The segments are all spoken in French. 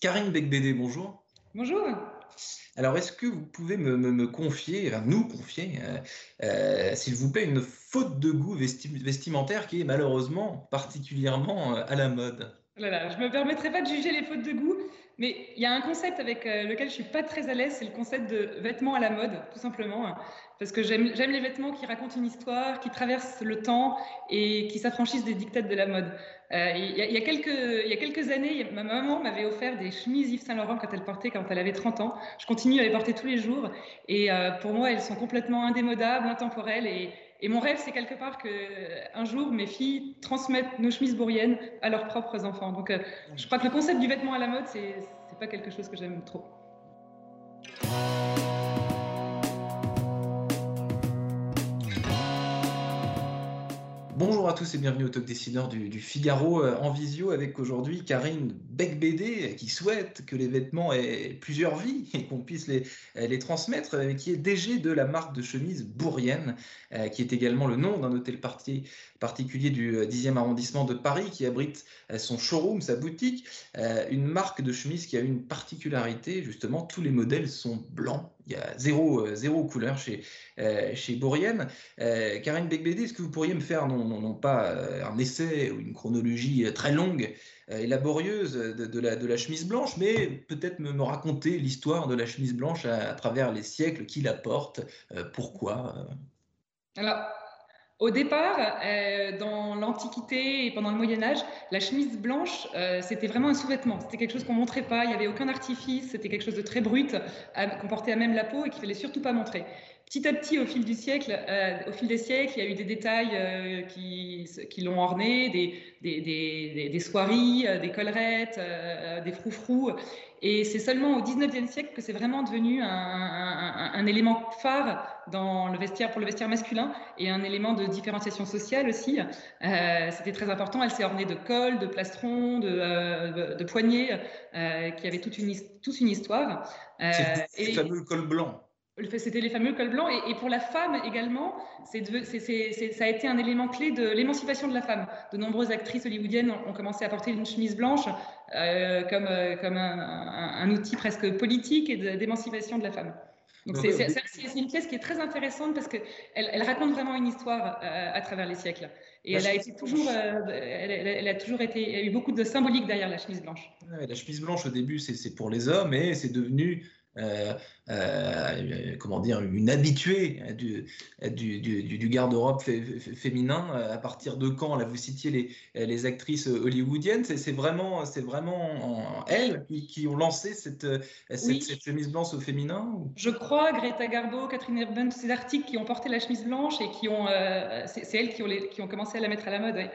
Karine Becbédé, bonjour. Bonjour. Alors, est-ce que vous pouvez me, confier, enfin, nous confier, euh, euh, s'il vous plaît, une faute de goût vestimentaire qui est malheureusement particulièrement euh, à la mode? Oh Je ne me permettrai pas de juger les fautes de goût, mais il y a un concept avec lequel je suis pas très à l'aise, c'est le concept de vêtements à la mode, tout simplement. Parce que j'aime les vêtements qui racontent une histoire, qui traversent le temps et qui s'affranchissent des dictats de la mode. Euh, il, y a, quelques, années, ma maman m'avait offert des chemises Yves Saint Laurent quand elle portait quand elle avait 30 ans. Je continue à les porter tous les jours et euh, pour moi, elles sont complètement indémodables, intemporelles et mon rêve, c'est quelque part que un jour mes filles transmettent nos chemises bourriennes à leurs propres enfants. Donc, euh, je crois que le concept du vêtement à la mode, c'est pas quelque chose que j'aime trop. Bonjour à tous et bienvenue au Talk Décideur du, Figaro euh, en visio avec aujourd'hui Karine Becbédé qui souhaite que les vêtements aient plusieurs vies et qu'on puisse les, les transmettre, euh, qui est DG de la marque de chemise Bourrienne, euh, qui est également le nom d'un hôtel particulier du 10e arrondissement de Paris qui abrite son showroom, sa boutique, une marque de chemise qui a une particularité, justement, tous les modèles sont blancs il y a zéro, euh, zéro couleur chez, euh, chez Bourrienne. Euh, Karine Becbédé, est-ce que vous pourriez me faire, non, non, non pas un essai ou une chronologie très longue et laborieuse de, la, de la chemise blanche, mais peut-être me, raconter l'histoire de la chemise blanche à, travers les siècles, qui la porte, pourquoi Alors, au départ, dans l'Antiquité et pendant le Moyen Âge, la chemise blanche, c'était vraiment un sous-vêtement. C'était quelque chose qu'on montrait pas. Il n'y avait aucun artifice. C'était quelque chose de très brut, qu'on portait à même la peau et qu'il fallait surtout pas montrer. Petit à petit, au fil fil des siècles, il y a eu des détails qui, qui l'ont orné, des, des, des, des, soieries, des collerettes, des froufrous. Et c'est seulement au 19e siècle que c'est vraiment devenu un, un, un, élément phare dans le vestiaire, pour le vestiaire masculin et un élément de différenciation sociale aussi. Euh, C'était très important. Elle s'est ornée de cols, de plastrons, de, euh, de poignets, euh, qui avaient toute une, toute une histoire. Euh, c'est le fameux col blanc. C'était les fameux cols blancs. Et, et, pour la femme également, c'est ça a été un élément clé de l'émancipation de la femme. De nombreuses actrices hollywoodiennes ont, ont commencé à porter une chemise blanche euh, comme, euh, comme un, un, un, outil presque politique et d'émancipation de, la femme. Donc c'est une pièce qui est très intéressante parce qu'elle elle raconte vraiment une histoire euh, à travers les siècles. Et elle a été toujours, euh, elle, elle, a toujours été, a eu beaucoup de symbolique derrière la chemise blanche. Ouais, la chemise blanche au début c'est pour les hommes et c'est devenu comment dire, une habituée du, du, du, du garde-robe féminin. À partir de quand Là, vous citiez les, les actrices hollywoodiennes. C'est vraiment, c'est vraiment elles qui, qui, ont lancé cette, cette, oui. cette, chemise blanche au féminin Je crois, Greta Garbo, Catherine Urban, ces articles qui ont porté la chemise blanche et qui ont, euh, c'est elles qui ont, les, qui ont commencé à la mettre à la mode.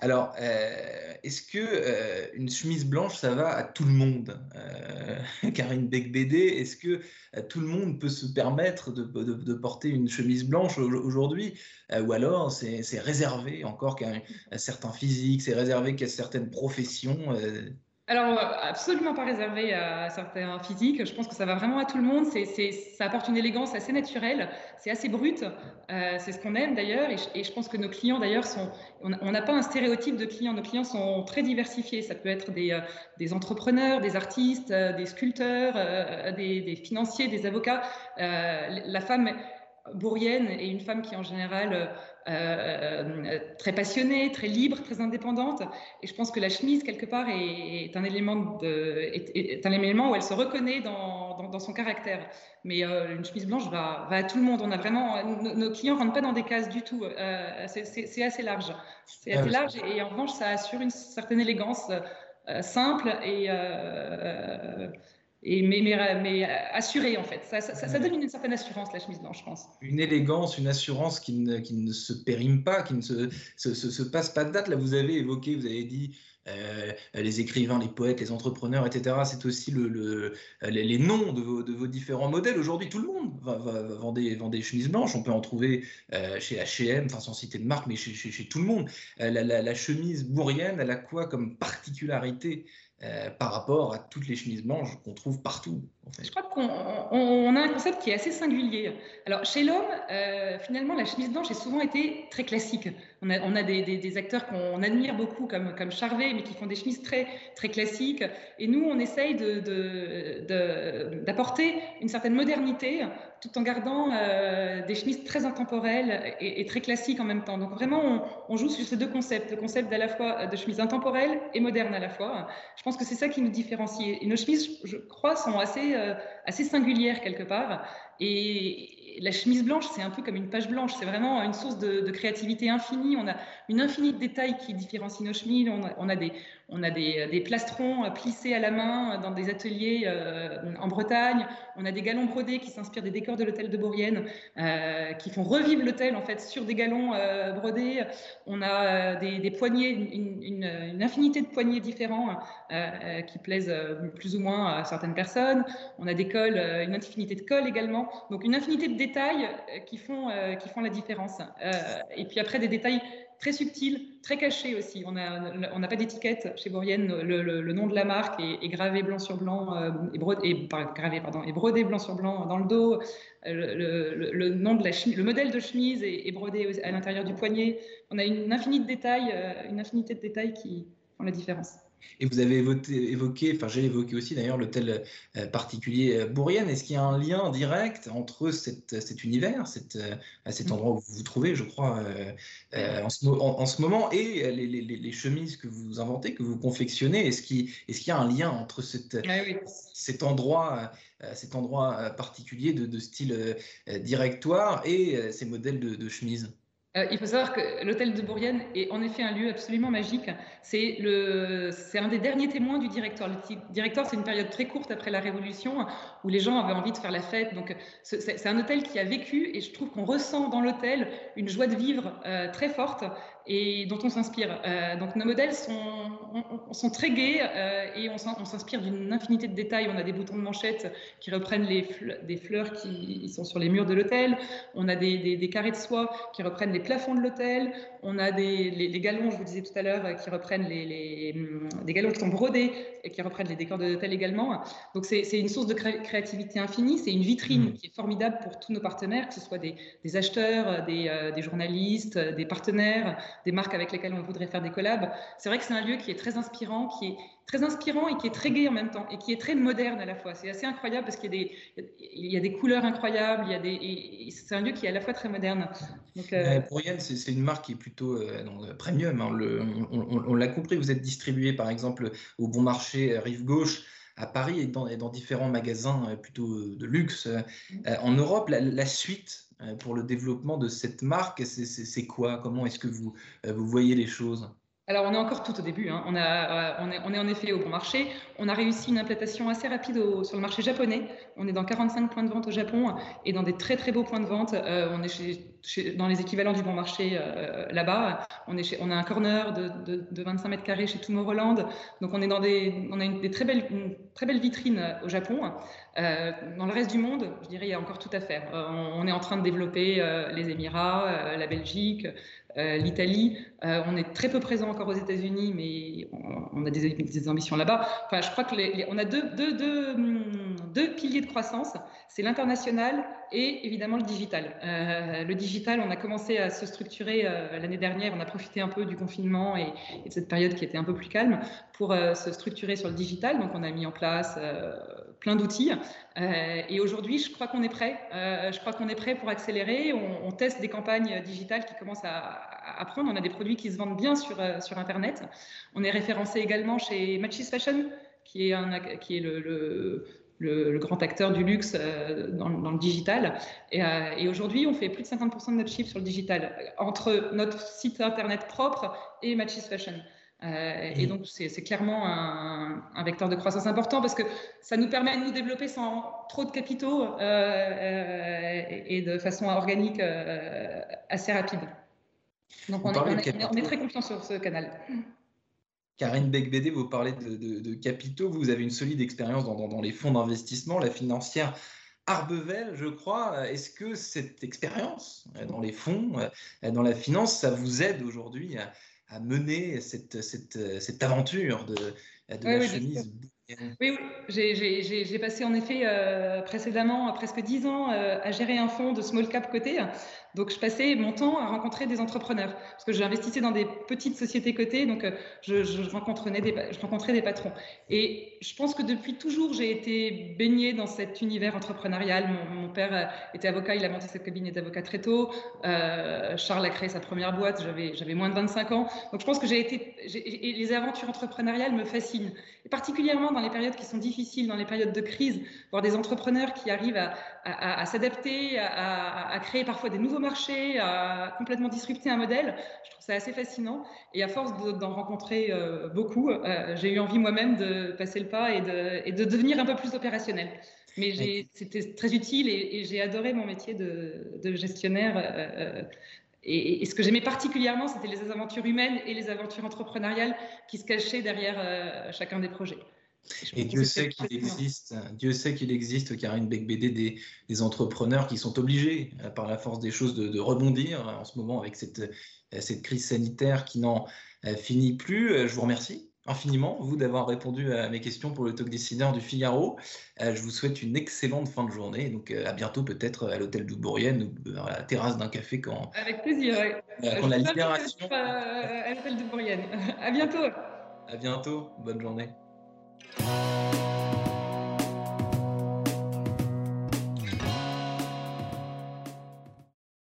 Alors, euh, est-ce que euh, une chemise blanche, ça va à tout le monde euh, Karine Becbédé, est-ce que euh, tout le monde peut se permettre de, porter une chemise blanche aujourd'hui? Ou alors c'est réservé encore qu'à un certain physique, c'est réservé qu'à certaines professions alors, absolument pas réservé à certains physiques. Je pense que ça va vraiment à tout le monde. C'est, ça apporte une élégance assez naturelle. C'est assez brut. Euh, c'est ce qu'on aime d'ailleurs. Et, je pense que nos clients d'ailleurs sont. On n'a pas un stéréotype de clients. Nos clients sont très diversifiés. Ça peut être des, euh, entrepreneurs, des artistes, euh, des sculpteurs, euh, des, financiers, des avocats. Euh, la femme bourrienne et une femme qui en général euh, euh, très passionnée, très libre, très indépendante. Et je pense que la chemise quelque part est, est un élément de, est, est, un élément où elle se reconnaît dans, dans, dans son caractère. Mais euh, une chemise blanche va, va, à tout le monde. On a vraiment nos, nos clients rentrent pas dans des cases du tout. Euh, c'est assez large. C'est assez large et, en revanche ça assure une certaine élégance simple et et mais, mais, mais assuré en fait. Ça, ça, ça, donne une certaine assurance, la chemise blanche, je pense. Une élégance, une assurance qui ne, qui ne se périme pas, qui ne se, se, se, se, passe pas de date. Là, vous avez évoqué, vous avez dit euh, les écrivains, les poètes, les entrepreneurs, etc. C'est aussi le, le, les, les, noms de vos, de vos différents modèles. Aujourd'hui, tout le monde va, va, va vendre, des, chemises blanches. On peut en trouver euh, chez H&M, enfin sans citer de marque, mais chez, chez, chez tout le monde. Euh, la, la, la, chemise bourrienne, elle a quoi comme particularité par rapport à toutes les chemises blanches qu'on trouve partout. Je crois qu'on a un concept qui est assez singulier. Alors, chez l'homme, euh, finalement, la chemise blanche a souvent été très classique. On a, des, acteurs qu'on admire beaucoup, comme, comme Charvet, mais qui font des chemises très, très classiques. Et nous, on essaye d'apporter une certaine modernité tout en gardant euh, des chemises très intemporelles et, très classiques en même temps. Donc vraiment, on, joue sur ces deux concepts, le concept à la fois de chemise intemporelle et moderne à la fois. Je pense que c'est ça qui nous différencie. Et nos chemises, je crois, sont assez, euh, assez singulières quelque part. Et, la chemise blanche, c'est un peu comme une page blanche. C'est vraiment une source de, créativité infinie. On a une infinie de détails qui différencient nos chemises. On a, des, on a des, plastrons plissés à la main dans des ateliers euh, en Bretagne. On a des galons brodés qui s'inspirent des décors de l'hôtel de Bourrienne, euh, qui font revivre l'hôtel en fait sur des galons euh, brodés. On a des, poignées, une, infinité de poignées différents qui plaisent plus ou moins à certaines personnes. On a des cols, une infinité de cols également. Donc une infinité de détails qui font, qui font la différence. et puis après des détails très subtil, très caché aussi. On n'a on pas d'étiquette chez Bourrienne. Le, nom de la marque est, gravé blanc sur blanc, euh, et, brodé, gravé, pardon, et brodé blanc sur blanc dans le dos. Le, nom de la le modèle de chemise est, brodé à l'intérieur du poignet. On a une infinité de détails, euh, une infinité de détails qui font la différence. Et vous avez évoqué, enfin j'ai évoqué aussi d'ailleurs l'hôtel euh, particulier euh, Bourrienne. Est-ce qu'il y a un lien direct entre cette, cet univers, cet, euh, cet endroit où vous vous trouvez, je crois, en, ce, en, ce, moment, et les, les, les, chemises que vous inventez, que vous confectionnez? Est-ce qu'il est y a un lien entre cette, ah cet endroit cet endroit particulier de, de style directoire et ces modèles de, de chemises? Euh, il faut savoir que l'hôtel de Bourrienne est en effet un lieu absolument magique. C'est un des derniers témoins du directeur. Le directeur, c'est une période très courte après la Révolution où les gens avaient envie de faire la fête. Donc, c'est un hôtel qui a vécu et je trouve qu'on ressent dans l'hôtel une joie de vivre euh, très forte et dont on s'inspire. Euh, donc nos modèles sont, sont très gais euh, et on s'inspire d'une infinité de détails. On a des boutons de manchette qui reprennent les des fleurs qui sont sur les murs de l'hôtel. On a des, des, carrés de soie qui reprennent les plafonds de l'hôtel. On a des, les, galons, je vous disais tout à l'heure, qui reprennent les, les, des galons qui sont brodés et qui reprennent les décors de l'hôtel également. Donc c'est une source de créativité infinie. C'est une vitrine mmh. qui est formidable pour tous nos partenaires, que ce soit des, des acheteurs, des, euh, des journalistes, des partenaires des marques avec lesquelles on voudrait faire des collabs. C'est vrai que c'est un lieu qui est très inspirant, qui est très inspirant et qui est très gai en même temps et qui est très moderne à la fois. C'est assez incroyable parce qu'il y a des, couleurs incroyables, il y a des, c'est un lieu qui est à la fois très moderne. Donc, euh... Pour Yann, c'est une marque qui est plutôt euh, euh, premium. Hein. Le, on, l'a compris, vous êtes distribué par exemple au Bon Marché euh, Rive Gauche à Paris et dans, dans, différents magasins plutôt de luxe. En Europe, la, la suite euh, pour le développement de cette marque C'est quoi? Comment est-ce que vous, euh, vous voyez les choses? Alors, on est encore tout au début. Hein. Euh, on, est, en effet au bon marché. On a réussi une implantation assez rapide sur le marché japonais. On est dans 45 points de vente au Japon et dans des très très beaux points de vente. on est dans les équivalents du bon marché là-bas. On, a un corner de, de, 25 mètres carrés chez Tomorrowland. Donc, on est dans des, on a une, des très belles, une très belle vitrine au Japon. Euh, dans le reste du monde, je dirais, il y a encore tout à faire. Euh, on, est en train de développer euh, les Émirats, la Belgique, l'Italie. on est très peu présent encore aux États-Unis, mais on, a des, ambitions là-bas. Enfin, je crois que on a deux, deux, deux, hum, deux, piliers de croissance. C'est l'international et évidemment le digital. le digital, on a commencé à se structurer l'année dernière. On a profité un peu du confinement et, de cette période qui était un peu plus calme pour se structurer sur le digital. Donc, on a mis en place plein d'outils. Euh, et aujourd'hui, je crois qu'on est prêt. Euh, je crois qu'on est prêt pour accélérer. On, teste des campagnes digitales qui commencent à, prendre. On a des produits qui se vendent bien sur, euh, sur Internet. On est référencé également chez Matches Fashion, qui est, un, qui est le grand acteur du luxe dans, le digital. Et, et aujourd'hui, on fait plus de 50% de notre chiffre sur le digital, entre notre site internet propre et Matches Fashion. Euh, et donc, c'est clairement un, vecteur de croissance important parce que ça nous permet de nous développer sans trop de capitaux euh, euh, et de façon organique assez rapide. Donc, on, est, très confiant sur ce canal. Karine Beck-Bédé, vous parlez de, capitaux. Vous avez une solide expérience dans, dans, les fonds d'investissement, la financière Arbevel, je crois. Est-ce que cette expérience dans les fonds, dans la finance, ça vous aide aujourd'hui à mener cette, cette, cette aventure de, de la chemise oui, j'ai passé en effet euh, précédemment presque dix ans euh, à gérer un fonds de small cap côté. Donc, je passais mon temps à rencontrer des entrepreneurs parce que j'investissais dans des petites sociétés cotées. Donc, euh, je, rencontrais des, patrons. Et je pense que depuis toujours, j'ai été baignée dans cet univers entrepreneurial. Mon, père était avocat, il a monté cette cabinet d'avocat très tôt. Charles a créé sa première boîte, j'avais moins de 25 ans. Donc, je pense que j'ai été. Et les aventures entrepreneuriales me fascinent. Et particulièrement dans les périodes qui sont difficiles, dans les périodes de crise, voir des entrepreneurs qui arrivent à, s'adapter, à, créer parfois des nouveaux marchés, à complètement disrupter un modèle, je trouve ça assez fascinant. Et à force d'en rencontrer euh, beaucoup, euh, j'ai eu envie moi-même de passer le pas et de, devenir un peu plus opérationnel. Mais c'était très utile et, j'ai adoré mon métier de, gestionnaire. Euh, et, ce que j'aimais particulièrement, c'était les aventures humaines et les aventures entrepreneuriales qui se cachaient derrière chacun des projets. Et Dieu sait qu'il existe, Dieu sait qu'il existe, Karine Becbédé, des, des entrepreneurs qui sont obligés, euh, par la force des choses, de, rebondir en ce moment avec cette, euh, cette crise sanitaire qui n'en euh, finit plus. Je vous remercie infiniment, vous, d'avoir répondu à mes questions pour le talk décideur du Figaro. Je vous souhaite une excellente fin de journée. Donc, à bientôt, peut-être à l'hôtel Bourrienne ou à la terrasse d'un café quand. Avec plaisir, Quand la libération. À l'hôtel Bourrienne. À bientôt. À bientôt. Bonne journée. Música